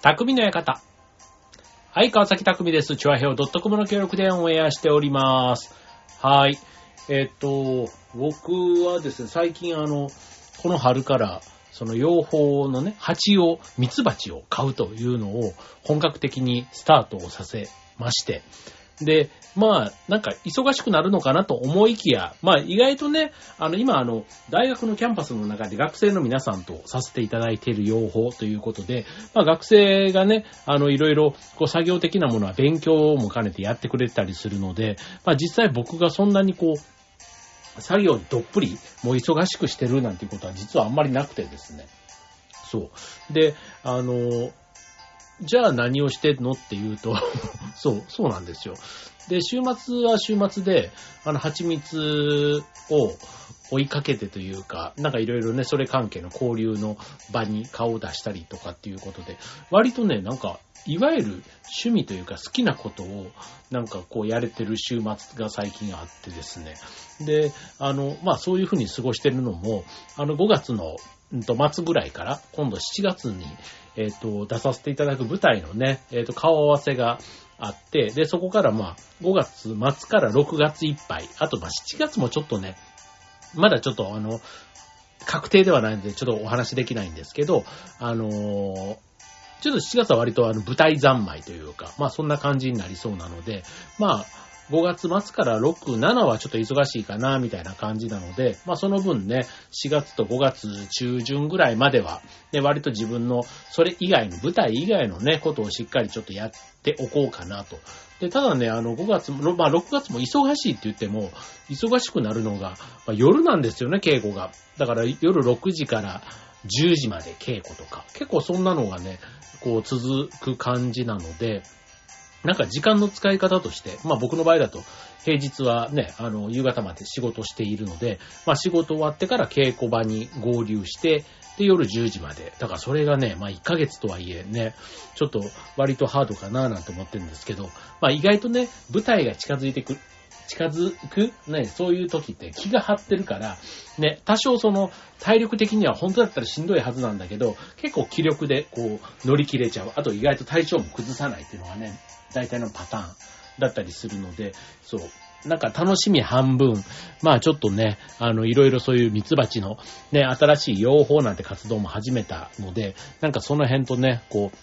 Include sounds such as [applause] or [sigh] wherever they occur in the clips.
匠の館。はい、川崎匠です。チュアヘオ .com の協力でオンエアしております。はい。えっと、僕はですね、最近あの、この春から、その養蜂のね、蜂を、蜜蜂を買うというのを本格的にスタートをさせまして、で、まあ、なんか忙しくなるのかなと思いきや、まあ意外とね、あの今あの、大学のキャンパスの中で学生の皆さんとさせていただいている養蜂ということで、まあ学生がね、あのいろいろこう作業的なものは勉強も兼ねてやってくれたりするので、まあ実際僕がそんなにこう、作業どっぷり、もう忙しくしてるなんていうことは実はあんまりなくてですね。そう。で、あの、じゃあ何をしてんのっていうと、[laughs] そう、そうなんですよ。で、週末は週末で、あの、蜂蜜を追いかけてというか、なんかいろいろね、それ関係の交流の場に顔を出したりとかっていうことで、割とね、なんか、いわゆる趣味というか好きなことを、なんかこうやれてる週末が最近あってですね。で、あの、まあそういうふうに過ごしてるのも、あの5月のうんと末ぐらいから、今度7月に、えっ、と、出させていただく舞台のね、えっ、と、顔合わせがあって、で、そこからまあ、5月末から6月いっぱい、あとまあ7月もちょっとね、まだちょっとあの、確定ではないので、ちょっとお話できないんですけど、あのーちょっと7月は割とあの舞台三昧というか、まあそんな感じになりそうなので、まあ5月末から6、7はちょっと忙しいかな、みたいな感じなので、まあその分ね、4月と5月中旬ぐらいまでは、ね、割と自分のそれ以外の、舞台以外のね、ことをしっかりちょっとやっておこうかなと。で、ただね、あの5月も、まあ6月も忙しいって言っても、忙しくなるのが、まあ、夜なんですよね、稽古が。だから夜6時から10時まで稽古とか、結構そんなのがね、こう続く感じなので、なんか時間の使い方として、まあ僕の場合だと平日はね、あの夕方まで仕事しているので、まあ仕事終わってから稽古場に合流して、で夜10時まで。だからそれがね、まあ1ヶ月とはいえね、ちょっと割とハードかななんて思ってるんですけど、まあ意外とね、舞台が近づいてく近づく、ね、そういう時って気が張ってるから、ね、多少その体力的には本当だったらしんどいはずなんだけど、結構気力でこう乗り切れちゃう。あと意外と体調も崩さないっていうのがね、大体のパターンだったりするので、そう。なんか楽しみ半分、まあちょっとね、あの、いろいろそういうミツバチのね、新しい養蜂なんて活動も始めたので、なんかその辺とね、こう、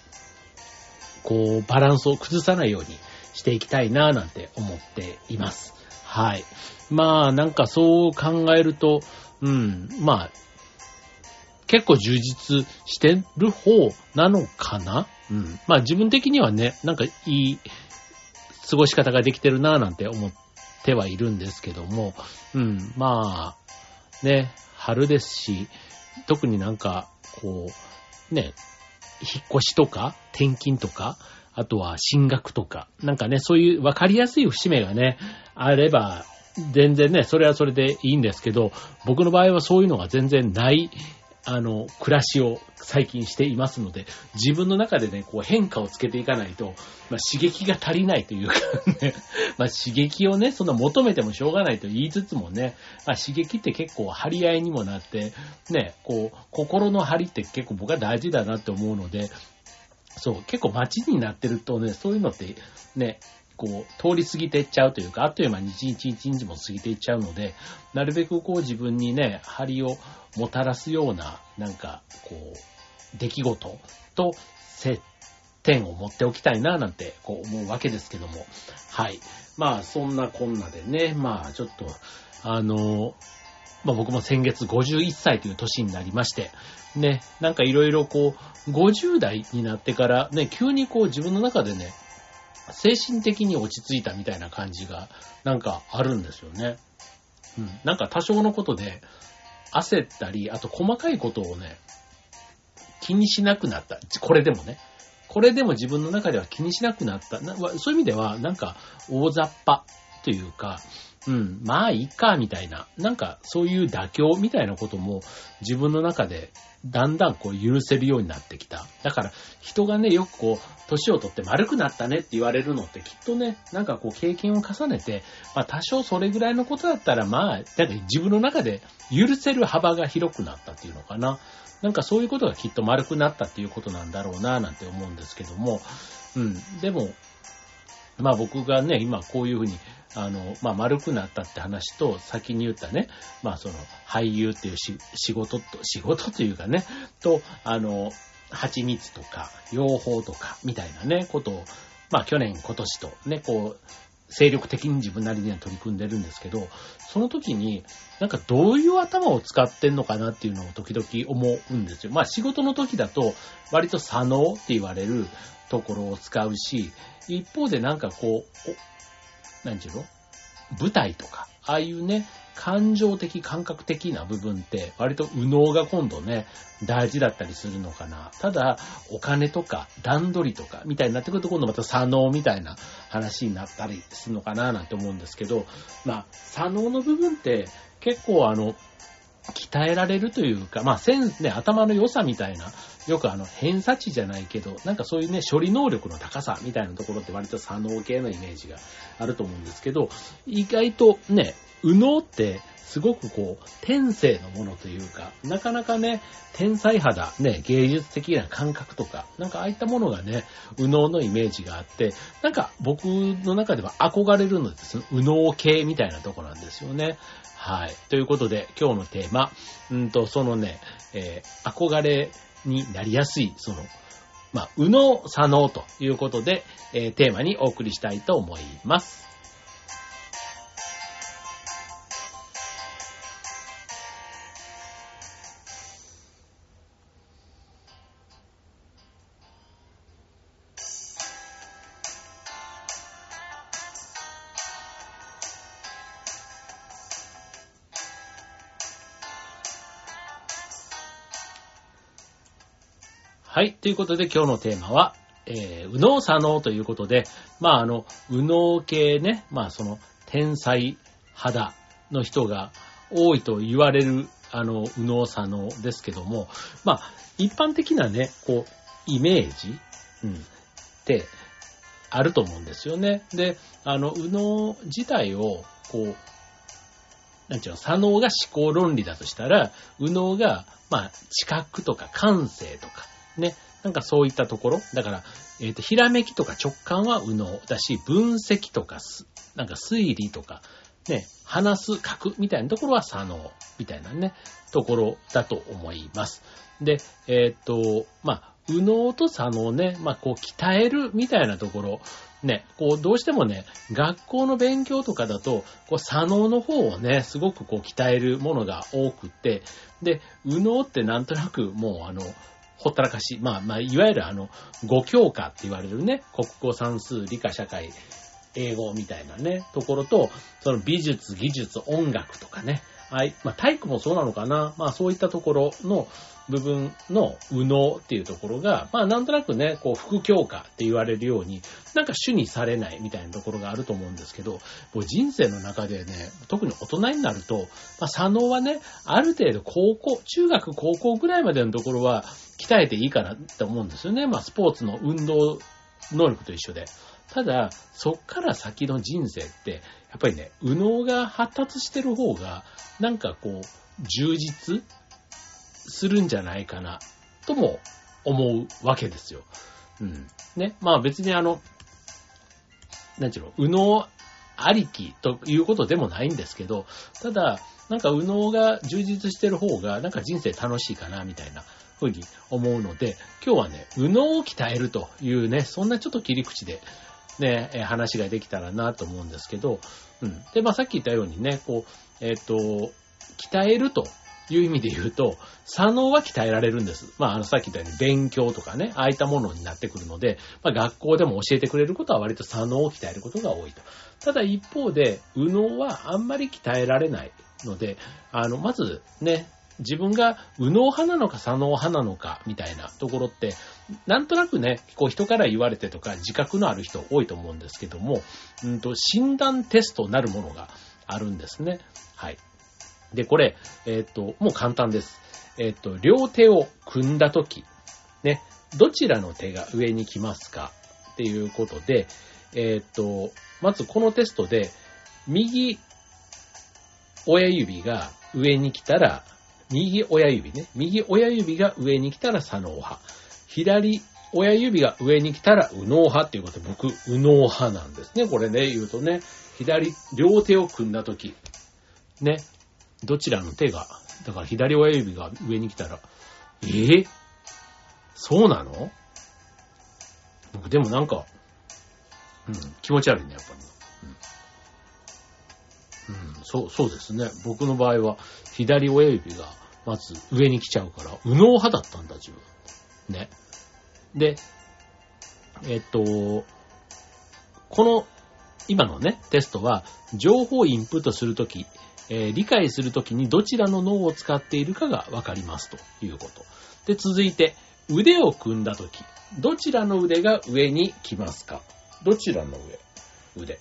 こう、バランスを崩さないようにしていきたいなぁなんて思っています。はい。まあ、なんかそう考えると、うん、まあ、結構充実してる方なのかなうん。まあ自分的にはね、なんかいい過ごし方ができてるなぁなんて思ってはいるんですけども、うん、まあ、ね、春ですし、特になんか、こう、ね、引っ越しとか、転勤とか、あとは進学とか、なんかね、そういう分かりやすい節目がね、あれば、全然ね、それはそれでいいんですけど、僕の場合はそういうのが全然ない、あの、暮らしを最近していますので、自分の中でね、こう変化をつけていかないと、まあ、刺激が足りないというかね、[laughs] まあ、刺激をね、そんな求めてもしょうがないと言いつつもね、まあ、刺激って結構張り合いにもなって、ね、こう、心の張りって結構僕は大事だなって思うので、そう、結構街になってるとね、そういうのってね、こう、通り過ぎていっちゃうというか、あっという間に一日一日も過ぎていっちゃうので、なるべくこう自分にね、張りをもたらすような、なんか、こう、出来事と接点を持っておきたいな、なんて、こう思うわけですけども。はい。まあ、そんなこんなでね、まあ、ちょっと、あの、まあ僕も先月51歳という年になりまして、ね、なんかいろいろこう、50代になってからね、急にこう自分の中でね、精神的に落ち着いたみたいな感じが、なんかあるんですよね。うん。なんか多少のことで、焦ったり、あと細かいことをね、気にしなくなった。これでもね。これでも自分の中では気にしなくなった。そういう意味では、なんか大雑把というか、うん、まあいいか、みたいな。なんかそういう妥協みたいなことも自分の中でだんだんこう許せるようになってきた。だから人がね、よくこう、年を取って丸くなったねって言われるのってきっとね、なんかこう経験を重ねて、まあ多少それぐらいのことだったらまあ、なんか自分の中で許せる幅が広くなったっていうのかな。なんかそういうことがきっと丸くなったっていうことなんだろうな、なんて思うんですけども、うん。でも、まあ僕がね、今こういうふうに、あの、まあ丸くなったって話と、先に言ったね、まあその、俳優っていう仕事と、仕事というかね、と、あの、蜂蜜とか、養蜂とか、みたいなね、ことを、まあ去年、今年とね、こう、精力的に自分なりには取り組んでるんですけど、その時に、なんかどういう頭を使ってんのかなっていうのを時々思うんですよ。まあ仕事の時だと、割と左脳って言われるところを使うし、一方でなんかこう、何て言うの？舞台とか、ああいうね、感情的、感覚的な部分って、割と右脳が今度ね、大事だったりするのかな。ただ、お金とか段取りとかみたいになってくると今度また左脳みたいな話になったりするのかななんて思うんですけど、まあ、左脳の部分って結構あの、鍛えられるというか、まあ、センね、頭の良さみたいな、よくあの、偏差値じゃないけど、なんかそういうね、処理能力の高さみたいなところって割と左脳系のイメージがあると思うんですけど、意外とね、右脳ってすごくこう、天性のものというか、なかなかね、天才肌、ね、芸術的な感覚とか、なんかああいったものがね、右脳のイメージがあって、なんか僕の中では憧れるのです、右脳系みたいなとこなんですよね。はい。ということで、今日のテーマ、うんと、そのね、えー、憧れになりやすい、その、まあ、右脳、左脳ということで、えー、テーマにお送りしたいと思います。ということで今日のテーマは、えー、右脳左脳ということで、まああの、右脳系ね、まあその、天才肌の人が多いと言われる、あの、右脳左脳ですけども、まあ、一般的なね、こう、イメージ、うん、って、あると思うんですよね。で、あの、右脳自体を、こう、なんちゅうの、左脳が思考論理だとしたら、右脳が、まあ、知覚とか感性とか、ね。なんかそういったところ。だから、えっ、ー、と、ひらめきとか直感は右脳だし、分析とかす、なんか推理とか、ね、話す、書くみたいなところは左脳みたいなね、ところだと思います。で、えっ、ー、と、まあ、右脳と左脳ね、まあ、こう、鍛えるみたいなところ、ね、こう、どうしてもね、学校の勉強とかだと、こう、左脳の方をね、すごくこう、鍛えるものが多くって、で、右脳ってなんとなくもう、あの、ほったらかし。まあまあ、いわゆるあの、語教科って言われるね、国語算数、理科社会、英語みたいなね、ところと、その美術、技術、音楽とかね、はい。まあ、体育もそうなのかな。まあ、そういったところの部分の右脳っていうところが、まあ、なんとなくね、こう、副教科って言われるように、なんか主にされないみたいなところがあると思うんですけど、もう人生の中でね、特に大人になると、まあ、左脳はね、ある程度高校、中学高校ぐらいまでのところは鍛えていいかなって思うんですよね。まあ、スポーツの運動能力と一緒で。ただ、そっから先の人生って、やっぱりね、右脳が発達してる方が、なんかこう、充実するんじゃないかな、とも思うわけですよ。うん。ね。まあ別にあの、なんちゅうの、右脳ありきということでもないんですけど、ただ、なんか右脳が充実してる方が、なんか人生楽しいかな、みたいなふうに思うので、今日はね、右脳を鍛えるというね、そんなちょっと切り口でね、話ができたらなと思うんですけど、うん。で、まあさっき言ったようにね、こう、えっ、ー、と、鍛えるという意味で言うと、左脳は鍛えられるんです。まあ、あの、さっき言ったように勉強とかね、ああいったものになってくるので、まあ、学校でも教えてくれることは割と左脳を鍛えることが多いと。ただ一方で、右脳はあんまり鍛えられないので、あの、まずね、自分が右脳派なのか左脳派なのかみたいなところって、なんとなくね、こう人から言われてとか自覚のある人多いと思うんですけども、うんと、診断テストなるものがあるんですね。はい。で、これ、えっ、ー、と、もう簡単です。えっ、ー、と、両手を組んだとき、ね、どちらの手が上に来ますかっていうことで、えっ、ー、と、まずこのテストで、右親指が上に来たら、右親指ね。右親指が上に来たら左脳派。左親指が上に来たら右脳派っていうことで、僕、右脳派なんですね。これね、言うとね、左、両手を組んだとき、ね、どちらの手が、だから左親指が上に来たら、え？ー、そうなの？僕、でもなんか、うん、気持ち悪いね、やっぱり。うん、うん、そう、そうですね。僕の場合は、左親指が、まず上に来ちゃうから、右脳派だったんだ、自分。ね。で、えっと、この、今のね、テストは、情報をインプットするとき、えー、理解するときにどちらの脳を使っているかがわかりますということ。で、続いて、腕を組んだとき、どちらの腕が上に来ますか？どちらの上？腕。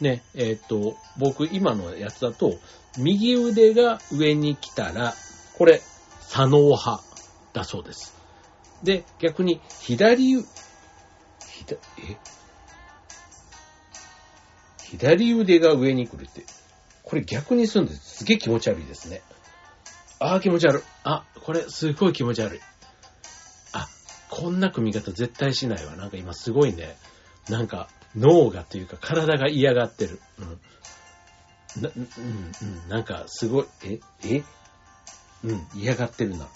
ね、えっ、と、僕今のやつだと、右腕が上に来たら、これ、左脳派だそうです。で、逆に、左、左、え？左腕が上に来るって、これ逆にするんです。すげえ気持ち悪いですね。ああ、気持ち悪い。あ、これすごい気持ち悪い。あ、こんな組み方絶対しないわ。なんか今すごいね。なんか脳がというか体が嫌がってる。うん。な、うん、うん、なんかすごい、え、え？うん、嫌がってるな。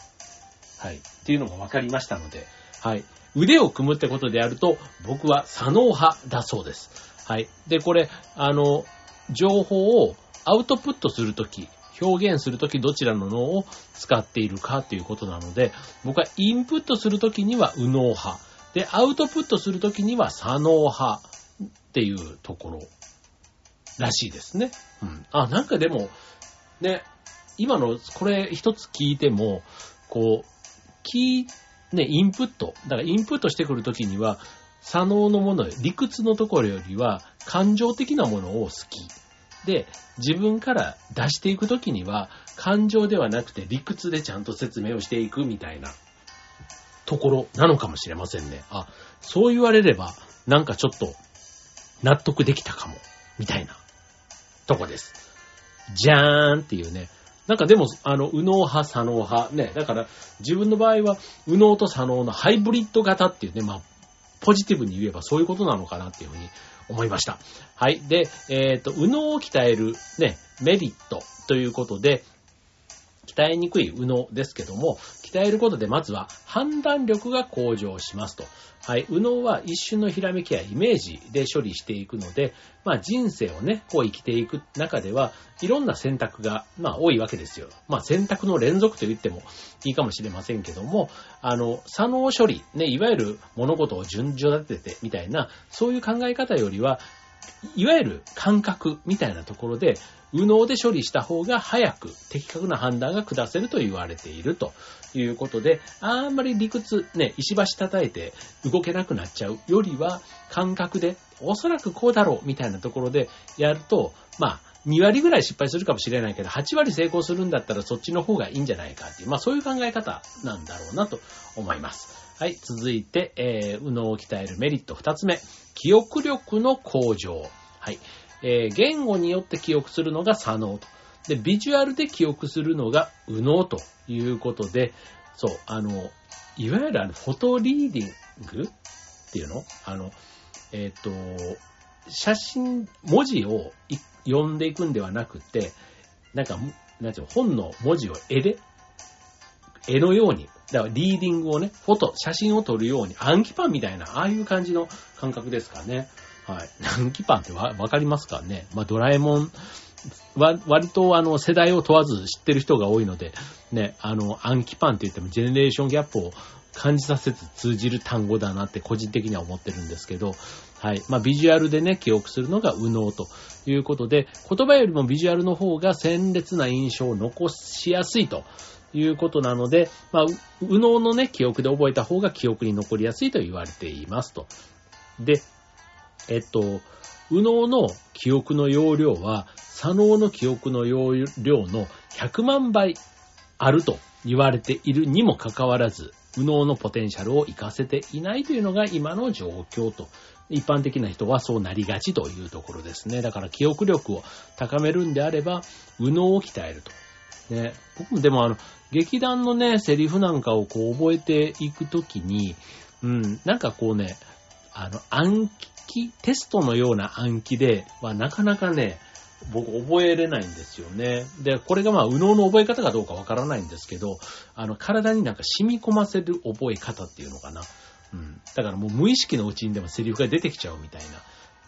はい。っていうのが分かりましたので、はい。腕を組むってことであると、僕は左脳派だそうです。はい。で、これ、あの、情報をアウトプットするとき、表現するときどちらの脳を使っているかということなので、僕はインプットするときには右脳派。で、アウトプットするときには左脳派っていうところらしいですね。うん。あ、なんかでも、ね、今のこれ一つ聞いても、こう、キー、ね、インプット。だからインプットしてくるときには、左脳のもの、理屈のところよりは、感情的なものを好き。で、自分から出していくときには、感情ではなくて理屈でちゃんと説明をしていくみたいなところなのかもしれませんね。あ、そう言われれば、なんかちょっと納得できたかも、みたいなとこです。じゃーんっていうね、なんかでも、あの、右脳派、左脳派、ね、だから自分の場合は、右脳と左脳のハイブリッド型っていうね、まあ、ポジティブに言えばそういうことなのかなっていうふうに思いました。はい。で、えっ、ー、と、右脳を鍛えるね、メリットということで、鍛えにくい右脳ですけども、鍛えることでまずは判断力が向上しますと。はい。右脳は一瞬のひらめきやイメージで処理していくので、まあ人生をね、こう生きていく中では、いろんな選択が、まあ多いわけですよ。まあ選択の連続と言ってもいいかもしれませんけども、あの、左脳処理、ね、いわゆる物事を順序立ててみたいな、そういう考え方よりは、いわゆる感覚みたいなところで、右脳で処理した方が早く的確な判断が下せると言われているということで、あんまり理屈、ね、石橋叩いて動けなくなっちゃうよりは、感覚で、おそらくこうだろうみたいなところでやると、まあ、2割ぐらい失敗するかもしれないけど、8割成功するんだったらそっちの方がいいんじゃないかっていう、まあそういう考え方なんだろうなと思います。はい、続いて、えー、右脳を鍛えるメリット2つ目。記憶力の向上。はい。えー、言語によって記憶するのが左脳と。で、ビジュアルで記憶するのが右脳ということで、そう、あの、いわゆるあの、フォトリーディングっていうの？あの、えっ、ー、と、写真、文字を読んでいくんではなくて、なんか、なんていう、本の文字を絵で、絵のように、だからリーディングをね、フォト、写真を撮るように、暗記パンみたいな、ああいう感じの感覚ですかね。はい。[laughs] 暗記パンってわ、わかりますかね？まあ、ドラえもんわ、割とあの、世代を問わず知ってる人が多いので、ね、あの、暗記パンって言ってもジェネレーションギャップを感じさせず通じる単語だなって個人的には思ってるんですけど、はい。まあ、ビジュアルでね、記憶するのが右脳ということで、言葉よりもビジュアルの方が鮮烈な印象を残しやすいということなので、まあ、右脳のね、記憶で覚えた方が記憶に残りやすいと言われていますと。で、えっと、右脳の記憶の容量は、左脳の記憶の容量の100万倍あると言われているにもかかわらず、右脳のポテンシャルを活かせていないというのが今の状況と。一般的な人はそうなりがちというところですね。だから記憶力を高めるんであれば、右脳を鍛えるとね、僕もでもあの、劇団のね、セリフなんかをこう覚えていくときに、うん、なんかこうね、あの、暗記、テストのような暗記ではなかなかね、僕覚えれないんですよね。で、これがまあ、右脳の覚え方かどうかわからないんですけど、あの、体になんか染み込ませる覚え方っていうのかな。うん。だからもう無意識のうちにでもセリフが出てきちゃうみたいな。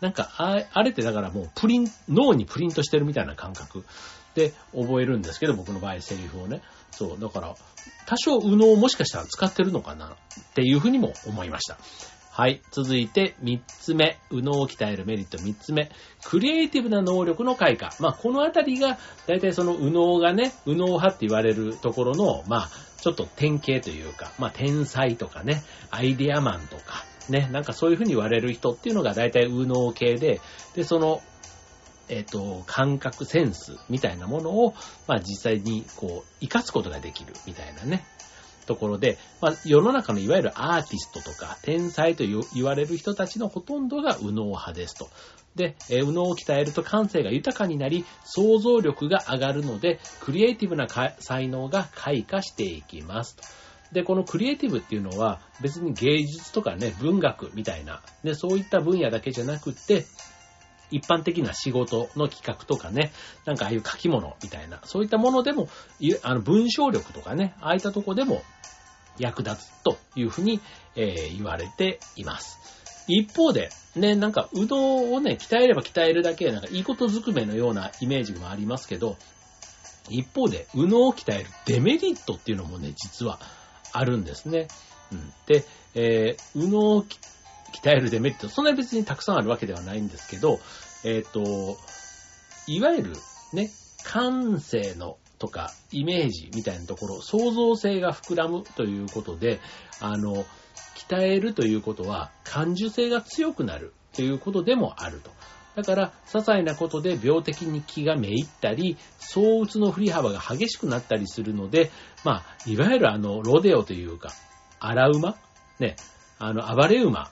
なんか、ああれってだからもうプリン、脳にプリントしてるみたいな感覚で覚えるんですけど、僕の場合セリフをね。そう、だから、多少右脳をもしかしたら使ってるのかなっていうふうにも思いました。はい。続いて、三つ目。右脳を鍛えるメリット三つ目。クリエイティブな能力の開花。まあ、このあたりが、だいたいその右脳がね、右脳派って言われるところの、まあ、ちょっと典型というか、まあ、天才とかね、アイデアマンとか、ね、なんかそういうふうに言われる人っていうのがだいたい右脳系で、で、その、えっ、と、感覚、センスみたいなものを、まあ実際にこう、活かすことができるみたいなね、ところで、まあ、世の中のいわゆるアーティストとか天才と言われる人たちのほとんどが右脳派ですと。で、え右脳を鍛えると感性が豊かになり、想像力が上がるので、クリエイティブな才能が開花していきますと。で、このクリエイティブっていうのは別に芸術とかね、文学みたいな、ね、そういった分野だけじゃなくって、一般的な仕事の企画とかね、なんかああいう書き物みたいな、そういったものでも、あの文章力とかね、ああいったとこでも役立つというふうに、えー、言われています。一方で、ね、なんか、うどんをね、鍛えれば鍛えるだけ、なんか、いいことずくめのようなイメージもありますけど、一方で、うのを鍛えるデメリットっていうのもね、実はあるんですね。うん。で、えー、うのを鍛えるデメリット、そんなに別にたくさんあるわけではないんですけど、えっ、ー、と、いわゆるね、感性のとかイメージみたいなところ、創造性が膨らむということで、あの、鍛えるということは感受性が強くなるということでもあると。だから、些細なことで病的に気がめいったり、相打つの振り幅が激しくなったりするので、まあ、いわゆるあの、ロデオというか、荒馬ね、あの、暴れ馬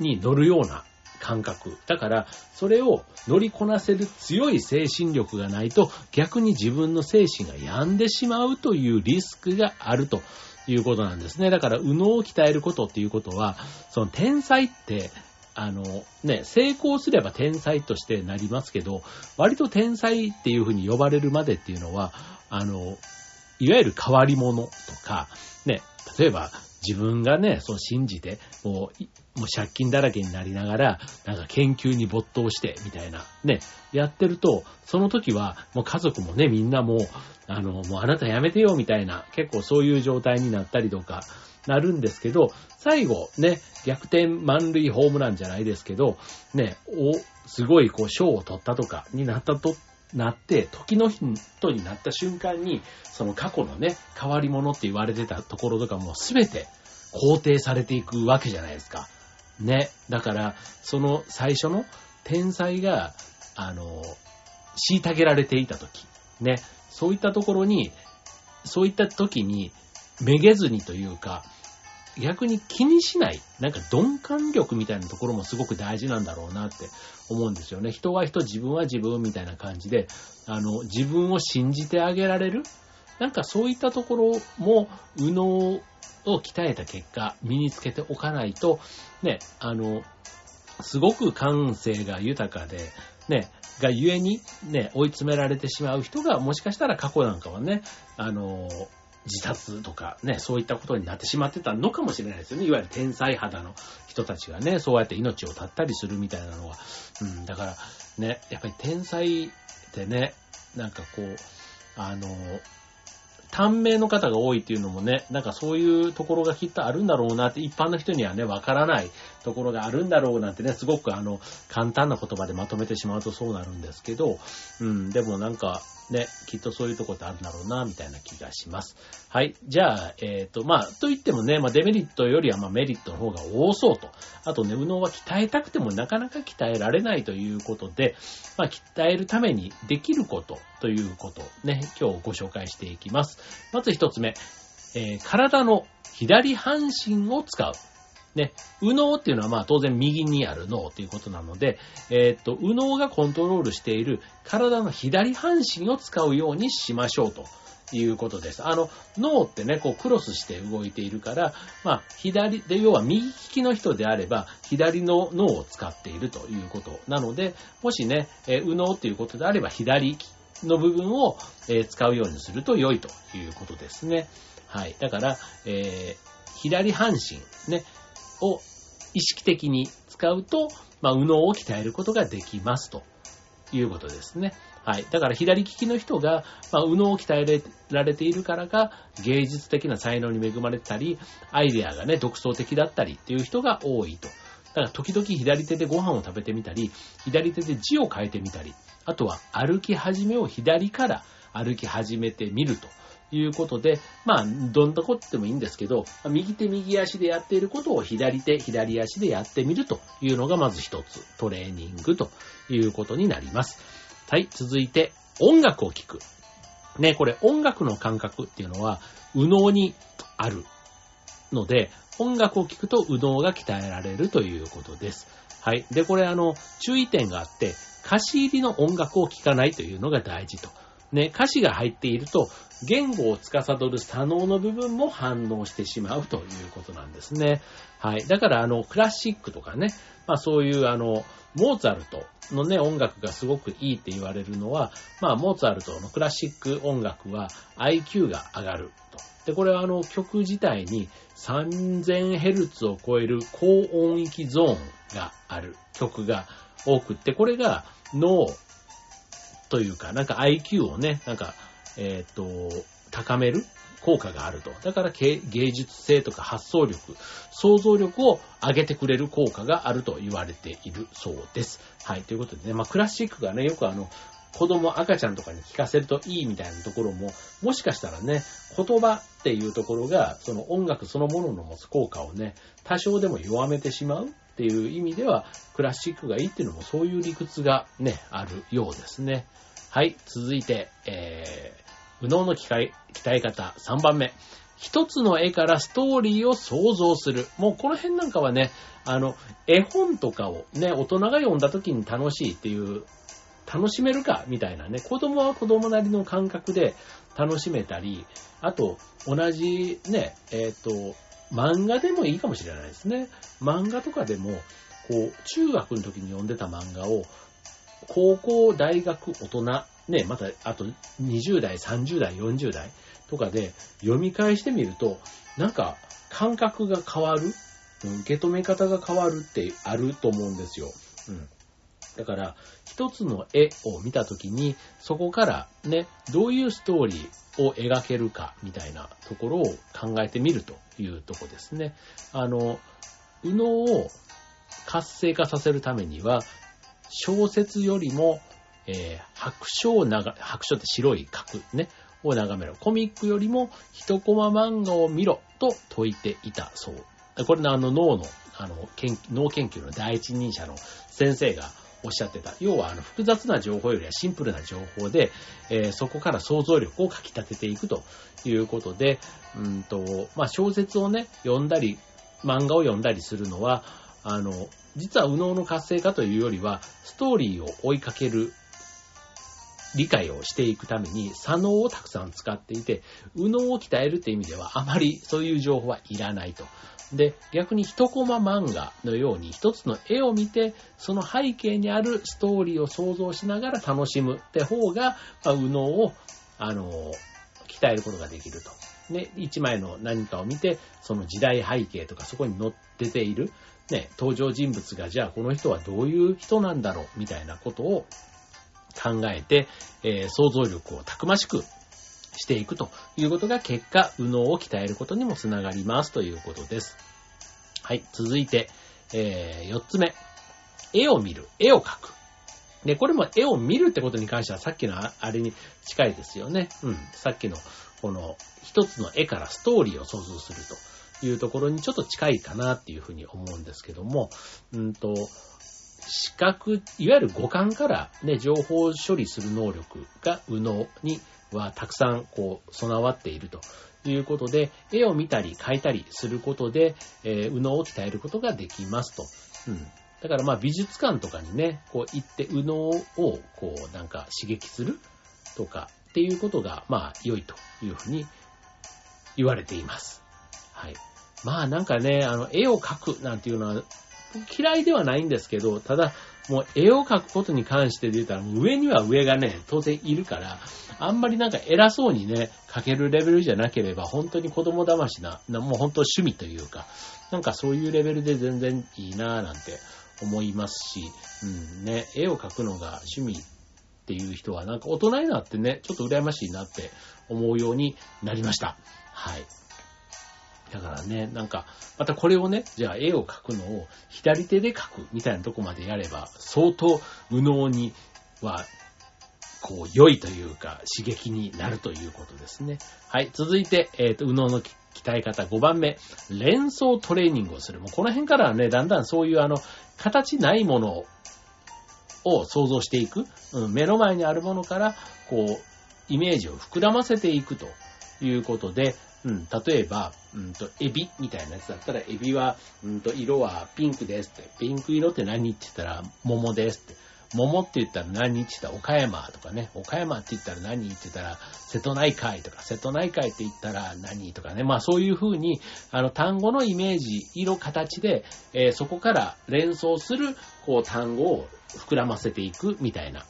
に乗るような感覚。だから、それを乗りこなせる強い精神力がないと、逆に自分の精神が病んでしまうというリスクがあるということなんですね。だから、右脳を鍛えることっていうことは、その天才って、あの、ね、成功すれば天才としてなりますけど、割と天才っていうふうに呼ばれるまでっていうのは、あの、いわゆる変わり者とか、ね、例えば自分がね、そう信じて、もう、もう借金だらけになりながら、なんか研究に没頭して、みたいな、ね、やってると、その時は、もう家族もね、みんなもう、あの、もうあなたやめてよ、みたいな、結構そういう状態になったりとか、なるんですけど、最後、ね、逆転満塁ホームランじゃないですけど、ね、お、すごいこう、賞を取ったとか、になったと、なって、時の人になった瞬間に、その過去のね、変わり者って言われてたところとかもすべて肯定されていくわけじゃないですか。ね。だから、その最初の天才が、あの、虐げられていた時、ね。そういったところに、そういった時に、めげずにというか、逆に気にしない、なんか鈍感力みたいなところもすごく大事なんだろうなって思うんですよね。人は人、自分は自分みたいな感じで、あの、自分を信じてあげられる。なんかそういったところも、右脳を鍛えた結果、身につけておかないと、ね、あの、すごく感性が豊かで、ね、がゆえに、ね、追い詰められてしまう人が、もしかしたら過去なんかはね、あの、自殺とかね、そういったことになってしまってたのかもしれないですよね。いわゆる天才肌の人たちがね、そうやって命を絶ったりするみたいなのは。うん、だからね、やっぱり天才ってね、なんかこう、あの、短命の方が多いっていうのもね、なんかそういうところがきっとあるんだろうなって、一般の人にはね、わからないところがあるんだろうなんてね、すごくあの、簡単な言葉でまとめてしまうとそうなるんですけど、うん、でもなんか、ね、きっとそういうとこってあるんだろうな、みたいな気がします。はい。じゃあ、えっ、ー、と、まあ、と言ってもね、まあ、デメリットよりは、まあ、メリットの方が多そうと。あとね、右脳は鍛えたくてもなかなか鍛えられないということで、まあ、鍛えるためにできることということね、今日ご紹介していきます。まず一つ目、えー、体の左半身を使う。ね、右脳っていうのはまあ当然右にある脳ということなので、えー、っと、右脳がコントロールしている体の左半身を使うようにしましょうと。いうことです。あの、脳ってね、こうクロスして動いているから、まあ、左で、要は右利きの人であれば、左の脳を使っているということなので、もしね、えー、右脳っていうことであれば、左の部分を、え、使うようにすると良いということですね。はい。だから、えー、左半身、ね、を意識的に使うと、まあ、右脳を鍛えることができますということですね。はい。だから左利きの人が、まあ、右脳を鍛えられているからが、芸術的な才能に恵まれたり、アイデアがね、独創的だったりっていう人が多いと。だから時々左手でご飯を食べてみたり、左手で字を書いてみたり、あとは歩き始めを左から歩き始めてみると。いうことで、まあ、どんなことでもいいんですけど、右手右足でやっていることを左手左足でやってみるというのがまず一つ、トレーニングということになります。はい、続いて、音楽を聴く。ね、これ音楽の感覚っていうのは、右脳にあるので、音楽を聴くと右脳が鍛えられるということです。はい。で、これあの、注意点があって、歌詞入りの音楽を聴かないというのが大事と。ね、歌詞が入っていると、言語を司る左脳の部分も反応してしまうということなんですね。はい。だから、あの、クラシックとかね、まあそういう、あの、モーツァルトのね、音楽がすごくいいって言われるのは、まあ、モーツァルトのクラシック音楽は IQ が上がると。で、これはあの曲自体に 3000Hz を超える高音域ゾーンがある曲が多くって、これが脳というか、なんか IQ をね、なんか、えっ、と、高める効果があると。だから芸術性とか発想力、想像力を上げてくれる効果があると言われているそうです。はい。ということでね、まあクラシックがね、よくあの、子供、赤ちゃんとかに聞かせるといいみたいなところも、もしかしたらね、言葉っていうところが、その音楽そのものの持つ効果をね、多少でも弱めてしまうっていう意味では、クラシックがいいっていうのもそういう理屈がね、あるようですね。はい、続いて、えー、右脳の鍛え方3番目。一つの絵からストーリーを想像する。もうこの辺なんかはね、あの、絵本とかをね、大人が読んだ時に楽しいっていう、楽しめるかみたいなね、子供は子供なりの感覚で楽しめたり、あと、同じね、えっ、ー、と、漫画でもいいかもしれないですね。漫画とかでも、こう、中学の時に読んでた漫画を、高校、大学、大人、ね、また、あと20代、30代、40代とかで読み返してみると、なんか感覚が変わる、受け止め方が変わるってあると思うんですよ。うん。だから、一つの絵を見たときに、そこからね、どういうストーリーを描けるかみたいなところを考えてみるというとこですね。あの、右脳を活性化させるためには、小説よりも、えー、白書を長、白書って白い角ね、を眺めろ。コミックよりも一コマ漫画を見ろと説いていたそう。これのあの脳の、あの、脳研究の第一人者の先生がおっしゃってた。要はあの複雑な情報よりはシンプルな情報で、えー、そこから想像力をかき立てていくということで、うんと、まあ、小説をね、読んだり、漫画を読んだりするのは、あの、実は右脳の活性化というよりは、ストーリーを追いかける理解をしていくために、左脳をたくさん使っていて、右脳を鍛えるって意味では、あまりそういう情報はいらないと。で、逆に一コマ漫画のように一つの絵を見て、その背景にあるストーリーを想像しながら楽しむって方が、まあ、右脳を、あの、鍛えることができると。ね、一枚の何かを見て、その時代背景とかそこに載ってている、ね、登場人物がじゃあこの人はどういう人なんだろうみたいなことを考えて、えー、想像力をたくましくしていくということが結果、右脳を鍛えることにもつながりますということです。はい、続いて、えー、4つ目。絵を見る。絵を描く。で、これも絵を見るってことに関してはさっきのあれに近いですよね。うん。さっきの、この一つの絵からストーリーを想像するというところにちょっと近いかなっていうふうに思うんですけども、うんと、視覚、いわゆる五感からね、情報処理する能力が右脳にはたくさんこう備わっているということで、絵を見たり描いたりすることで、えー、右脳を鍛えることができますと。うん。だからまあ美術館とかにね、こう行って右脳をこうなんか刺激するとかっていうことがまあ良いというふうに言われています。はい。まあなんかね、あの絵を描くなんていうのは嫌いではないんですけど、ただもう絵を描くことに関してで言ったら上には上がね、当然いるから、あんまりなんか偉そうにね、描けるレベルじゃなければ、本当に子供騙しな、もう本当趣味というか、なんかそういうレベルで全然いいなぁなんて思いますし、うんね、絵を描くのが趣味っていう人はなんか大人になってね、ちょっと羨ましいなって思うようになりました。はい。だからね、なんか、またこれをね、じゃあ絵を描くのを左手で描くみたいなとこまでやれば、相当無能には、こう、良いというか、刺激になるということですね。はい、続いて、えっ、ー、と、右脳の鍛え方5番目、連想トレーニングをする。もうこの辺からはね、だんだんそういうあの、形ないものを想像していく。うん、目の前にあるものから、こう、イメージを膨らませていくということで、うん、例えば、うんと、エビみたいなやつだったら、エビは、うんと、色はピンクですって。ピンク色って何って言ったら、桃ですって。桃って言ったら何って言ったら岡山とかね、岡山って言ったら何って言ったら瀬戸内海とか、瀬戸内海って言ったら何とかね、まあそういう風に、あの単語のイメージ、色、形で、えー、そこから連想する、こう単語を膨らませていくみたいな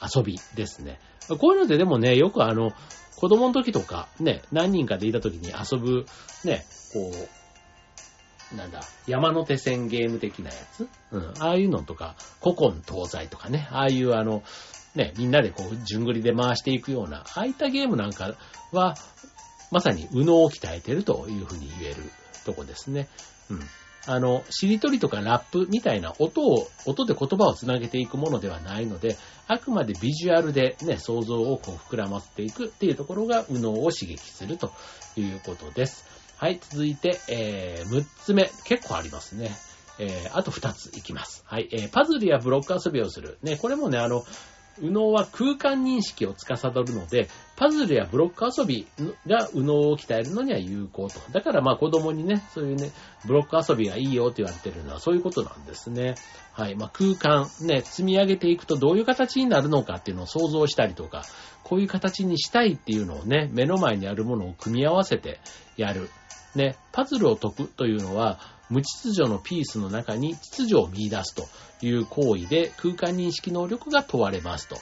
遊びですね。こういうのででもね、よくあの、子供の時とか、ね、何人かでいた時に遊ぶ、ね、こう、なんだ、山手線ゲーム的なやつ？うん。ああいうのとか、古今東西とかね、ああいうあの、ね、みんなでこう、順繰りで回していくような、ああいったゲームなんかは、まさに右脳を鍛えてるというふうに言えるとこですね。うん。あの、しりとりとかラップみたいな音を、音で言葉をつなげていくものではないので、あくまでビジュアルでね、想像をこう膨らませていくっていうところが右脳を刺激するということです。はい、続いて、えー、6つ目。結構ありますね。えー、あと2ついきます。はい、えー、パズルやブロック遊びをする。ね、これもね、あの、右脳は空間認識を司るので、パズルやブロック遊びが右脳を鍛えるのには有効と。だからまあ子供にね、そういうね、ブロック遊びがいいよって言われてるのはそういうことなんですね。はい。まあ空間ね、積み上げていくとどういう形になるのかっていうのを想像したりとか、こういう形にしたいっていうのをね、目の前にあるものを組み合わせてやる。ね、パズルを解くというのは、無秩序のピースの中に秩序を見出すという行為で空間認識能力が問われますと。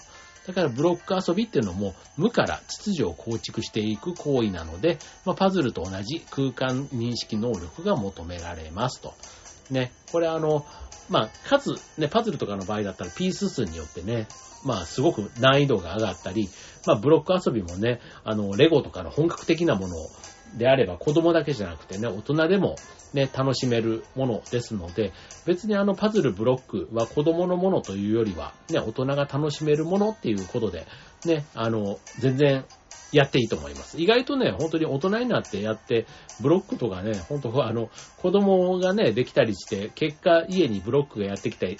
だからブロック遊びっていうのも無から秩序を構築していく行為なので、まあ、パズルと同じ空間認識能力が求められますと。ね、これあの、まあ、数、ね、パズルとかの場合だったらピース数によってね、まあ、すごく難易度が上がったり、まあ、ブロック遊びもね、あの、レゴとかの本格的なものをであれば子供だけじゃなくてね、大人でもね、楽しめるものですので、別にあのパズルブロックは子供のものというよりは、ね、大人が楽しめるものっていうことで、ね、あの、全然やっていいと思います。意外とね、本当に大人になってやって、ブロックとかね、本当 [laughs] あの、子供がね、できたりして、結果家にブロックがやってきたり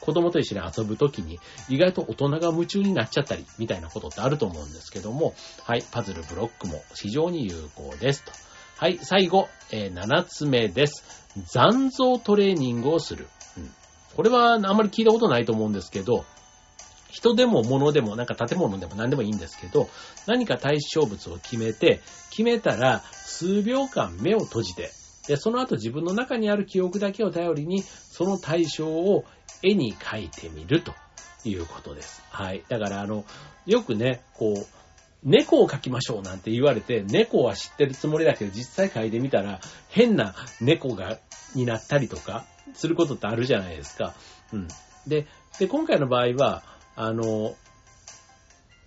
子供と一緒に遊ぶときに、意外と大人が夢中になっちゃったり、みたいなことってあると思うんですけども、はい、パズルブロックも非常に有効ですと。はい、最後、えー、7つ目です。残像トレーニングをする。うん。これはあんまり聞いたことないと思うんですけど、人でも物でも、なんか建物でも何でもいいんですけど、何か対象物を決めて、決めたら数秒間目を閉じて、で、その後自分の中にある記憶だけを頼りに、その対象を絵に描いてみるということです。はい。だからあの、よくね、こう、猫を描きましょうなんて言われて、猫は知ってるつもりだけど実際描いてみたら変な猫が、になったりとかすることってあるじゃないですか。うん。で、で、今回の場合は、あの、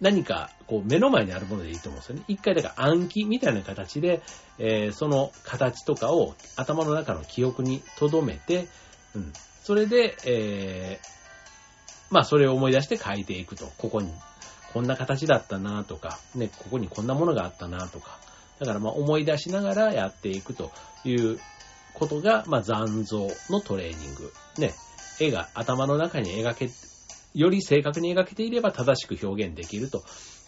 何か、こう、目の前にあるものでいいと思うんですよね。一回、だから暗記みたいな形で、えー、その形とかを頭の中の記憶に留めて、うん。それで、えー、まあそれを思い出して書いていくと。ここに、こんな形だったなとか、ね、ここにこんなものがあったなとか。だからまあ思い出しながらやっていくということが、まあ残像のトレーニング。ね、絵が頭の中に描け、より正確に描けていれば正しく表現できると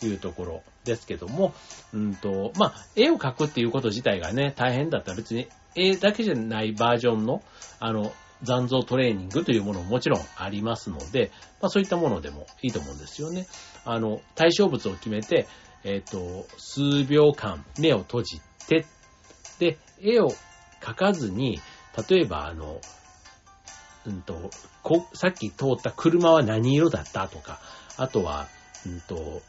いうところですけども、うんと、まあ、絵を描くっていうこと自体がね、大変だったら別に絵だけじゃないバージョンの、あの、残像トレーニングというものももちろんありますので、まあそういったものでもいいと思うんですよね。あの、対象物を決めて、えっ、と、数秒間目を閉じて、で、絵を描かずに、例えばあの、うんと、こ、さっき通った車は何色だったとか、あとは、うんと、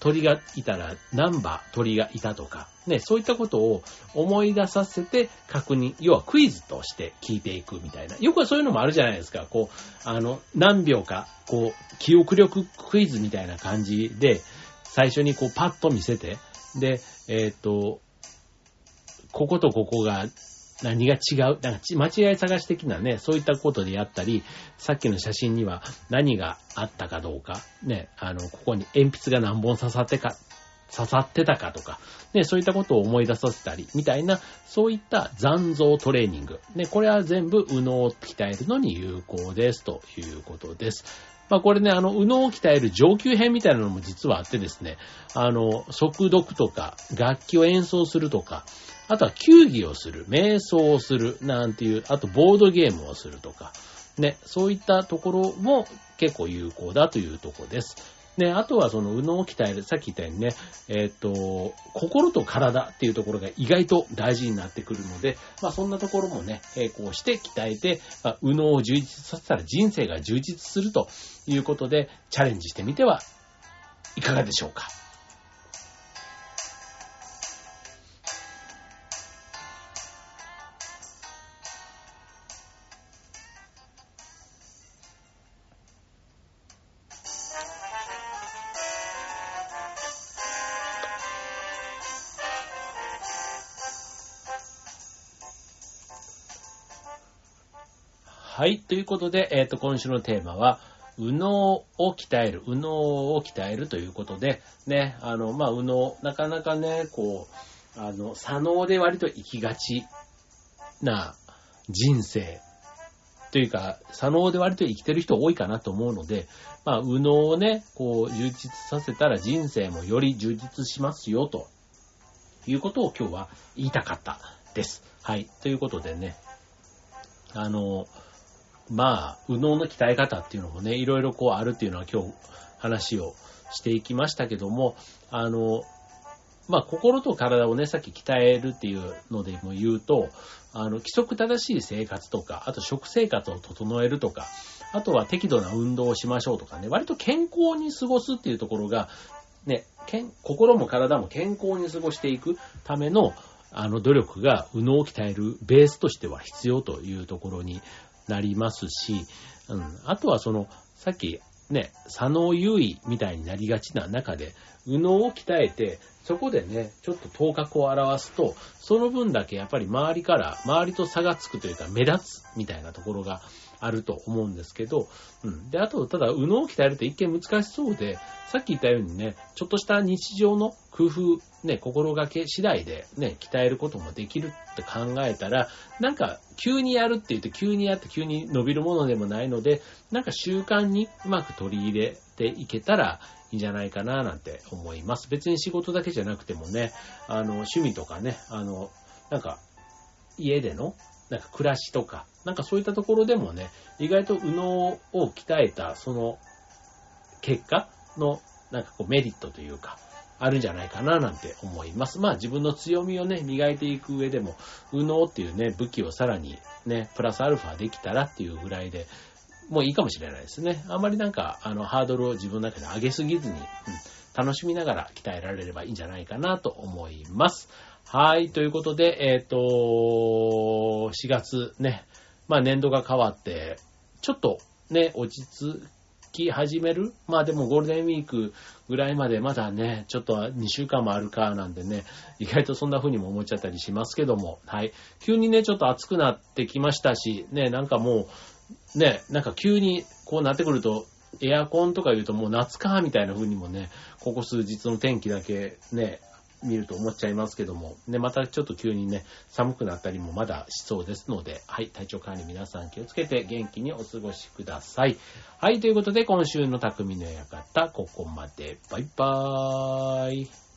鳥がいたら何羽鳥がいたとか、ね、そういったことを思い出させて確認、要はクイズとして聞いていくみたいな。よくはそういうのもあるじゃないですか。こう、あの、何秒か、こう、記憶力クイズみたいな感じで、最初にこうパッと見せて、で、えっ、と、こことここが何が違う、なんか間違い探し的なね、そういったことでやったり、さっきの写真には何があったかどうか、ね、あの、ここに鉛筆が何本刺さってか、刺さってたかとか、ね、そういったことを思い出させたり、みたいな、そういった残像トレーニング。ね、これは全部、右脳を鍛えるのに有効です、ということです。まあこれね、あの、右脳を鍛える上級編みたいなのも実はあってですね、あの、速読とか、楽器を演奏するとか、あとは球技をする、瞑想をする、なんていう、あとボードゲームをするとか、ね、そういったところも結構有効だというとこです。ね、あとはその、右脳を鍛える、さっき言ったようにね、えっ、と、心と体っていうところが意外と大事になってくるので、まあそんなところもね、並行して鍛えて、まあ、右脳を充実させたら人生が充実するということで、チャレンジしてみてはいかがでしょうか。はい。ということで、えっ、ー、と、今週のテーマは、右脳を鍛える、右脳を鍛えるということで、ね、あの、まあ、右脳、なかなかね、こう、あの、左脳で割と生きがちな人生というか、左脳で割と生きてる人多いかなと思うので、まあ、右脳をね、こう、充実させたら人生もより充実しますよ、ということを今日は言いたかったです。はい。ということでね、あの、まあ、右脳の鍛え方っていうのもね、いろいろこうあるっていうのは今日話をしていきましたけども、あの、まあ、心と体をね、さっき鍛えるっていうのでも言うと、あの、規則正しい生活とか、あと食生活を整えるとか、あとは適度な運動をしましょうとかね、割と健康に過ごすっていうところが、ね、心も体も健康に過ごしていくための、あの努力が右脳を鍛えるベースとしては必要というところになりますし、うん。あとはその、さっきね、左脳優位みたいになりがちな中で、右脳を鍛えて、そこでね、ちょっと頭角を表すと、その分だけやっぱり周りから、周りと差がつくというか目立つみたいなところがあると思うんですけど、うん。で、あと、ただ、右脳を鍛えると一見難しそうで、さっき言ったようにね、ちょっとした日常の工夫、ね、心がけ次第でね、鍛えることもできるって考えたら、なんか、急にやるって言って急にやって急に伸びるものでもないので、なんか習慣にうまく取り入れていけたらいいんじゃないかななんて思います。別に仕事だけじゃなくてもね、あの、趣味とかね、あの、なんか、家でのなんか暮らしとか、なんかそういったところでもね、意外と右脳を鍛えた、その、結果の、なんかこうメリットというか、あるんじゃないかななんて思います。まあ自分の強みをね、磨いていく上でも、右脳っていうね、武器をさらにね、プラスアルファできたらっていうぐらいで、もういいかもしれないですね。あんまりなんか、あの、ハードルを自分の中で上げすぎずに、うん、楽しみながら鍛えられればいいんじゃないかなと思います。はい、ということで、えっ、ー、と、4月ね、まあ年度が変わって、ちょっとね、落ち着き始める？まあでもゴールデンウィークぐらいまでまだね、ちょっと2週間もあるかなんでね、意外とそんな風にも思っちゃったりしますけども、はい。急にね、ちょっと暑くなってきましたし、ね、なんかもう、ね、なんか急にこうなってくると、エアコンとか言うともう夏か、みたいな風にもね、ここ数日の天気だけね、見ると思っちゃいますけども、ね、またちょっと急にね、寒くなったりもまだしそうですので、はい、体調管理皆さん気をつけて元気にお過ごしください。はい、ということで今週の匠の館、ここまで。バイバーイ。